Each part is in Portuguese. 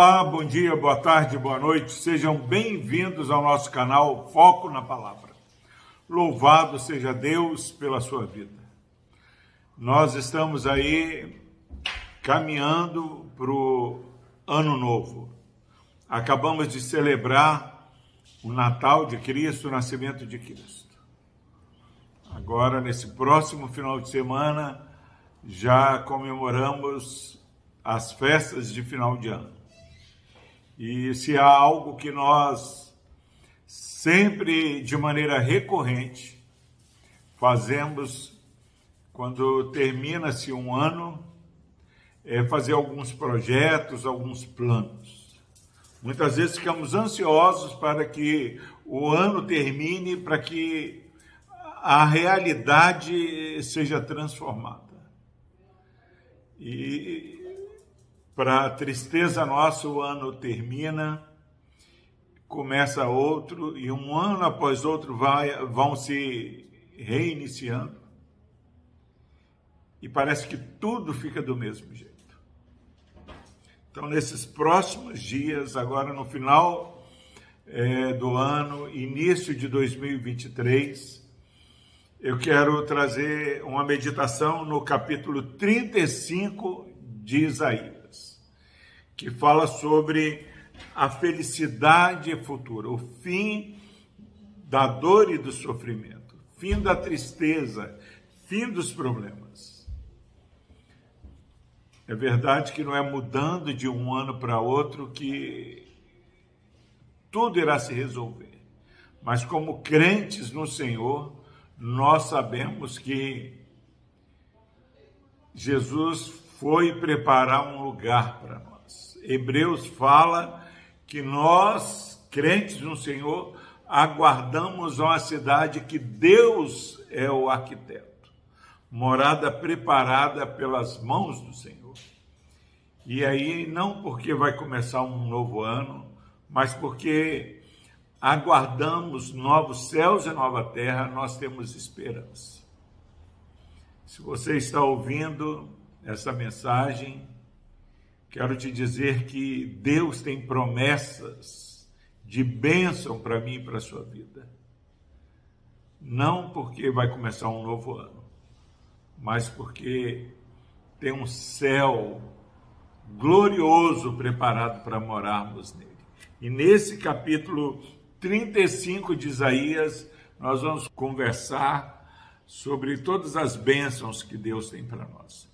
Olá, bom dia, boa tarde, boa noite. Sejam bem-vindos ao nosso canal Foco na Palavra. Louvado seja Deus pela sua vida. Nós estamos aí caminhando para o ano novo. Acabamos de celebrar o Natal de Cristo, o nascimento de Cristo. Agora, nesse próximo final de semana, já comemoramos as festas de final de ano. E se há algo que nós sempre, de maneira recorrente, fazemos quando termina-se um ano, é fazer alguns projetos, alguns planos. Muitas vezes ficamos ansiosos para que o ano termine, para que a realidade seja transformada. E para tristeza nossa, o ano termina, começa outro, e um ano após outro vai, vão se reiniciando. E parece que tudo fica do mesmo jeito. Então, nesses próximos dias, agora no final é, do ano, início de 2023, eu quero trazer uma meditação no capítulo 35 de Isaías que fala sobre a felicidade futura, o fim da dor e do sofrimento, fim da tristeza, fim dos problemas. É verdade que não é mudando de um ano para outro que tudo irá se resolver. Mas como crentes no Senhor, nós sabemos que Jesus foi preparar um lugar para nós. Hebreus fala que nós, crentes no Senhor, aguardamos uma cidade que Deus é o arquiteto, morada preparada pelas mãos do Senhor. E aí, não porque vai começar um novo ano, mas porque aguardamos novos céus e nova terra, nós temos esperança. Se você está ouvindo essa mensagem, quero te dizer que Deus tem promessas de bênção para mim e para a sua vida. Não porque vai começar um novo ano, mas porque tem um céu glorioso preparado para morarmos nele. E nesse capítulo 35 de Isaías, nós vamos conversar sobre todas as bênçãos que Deus tem para nós.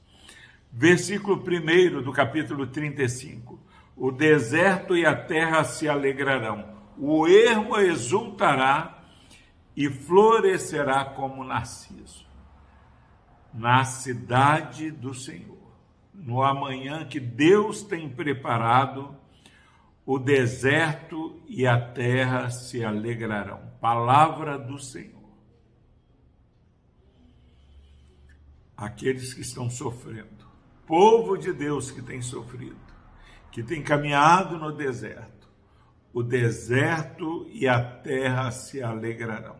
Versículo 1 do capítulo 35. O deserto e a terra se alegrarão, o ermo exultará e florescerá como narciso. Na cidade do Senhor, no amanhã que Deus tem preparado, o deserto e a terra se alegrarão. Palavra do Senhor. Aqueles que estão sofrendo povo de Deus que tem sofrido, que tem caminhado no deserto, o deserto e a terra se alegrarão.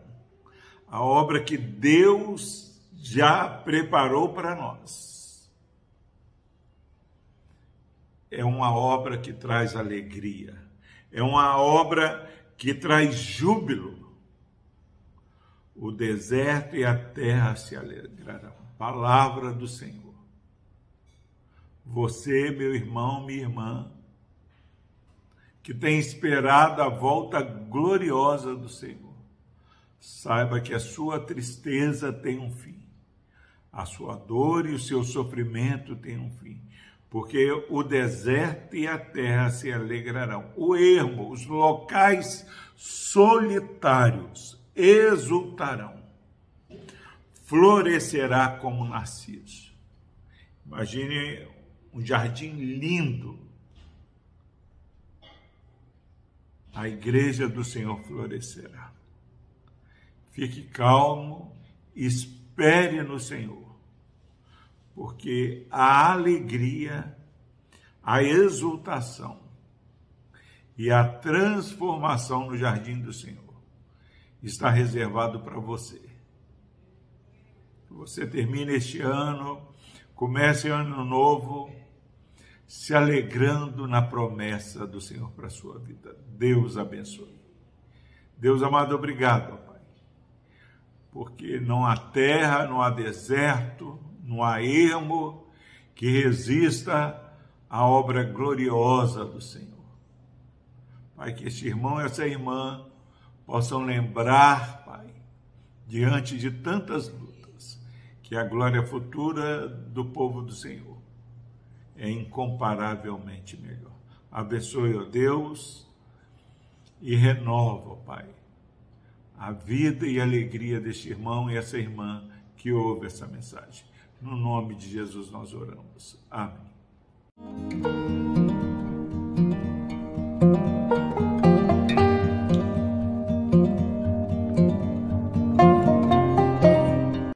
A obra que Deus já preparou para nós é uma obra que traz alegria, é uma obra que traz júbilo. O deserto e a terra se alegrarão. Palavra do Senhor. Você, meu irmão, minha irmã, que tem esperado a volta gloriosa do Senhor, saiba que a sua tristeza tem um fim, a sua dor e o seu sofrimento têm um fim, porque o deserto e a terra se alegrarão, o ermo, os locais solitários exultarão, florescerá como narciso. Imagine um jardim lindo. A igreja do Senhor florescerá. Fique calmo, espere no Senhor, porque a alegria, a exultação e a transformação no jardim do Senhor está reservado para você. Você termina este ano, comece ano novo se alegrando na promessa do Senhor para a sua vida. Deus abençoe. Deus amado, obrigado, Pai, porque não há terra, não há deserto, não há ermo que resista à obra gloriosa do Senhor. Pai, que este irmão e essa irmã possam lembrar, Pai, diante de tantas lutas, que a glória futura do povo do Senhor é incomparavelmente melhor. Abençoe, ó Deus, e renova, ó Pai, a vida e a alegria deste irmão e essa irmã que ouve essa mensagem. No nome de Jesus nós oramos. Amém.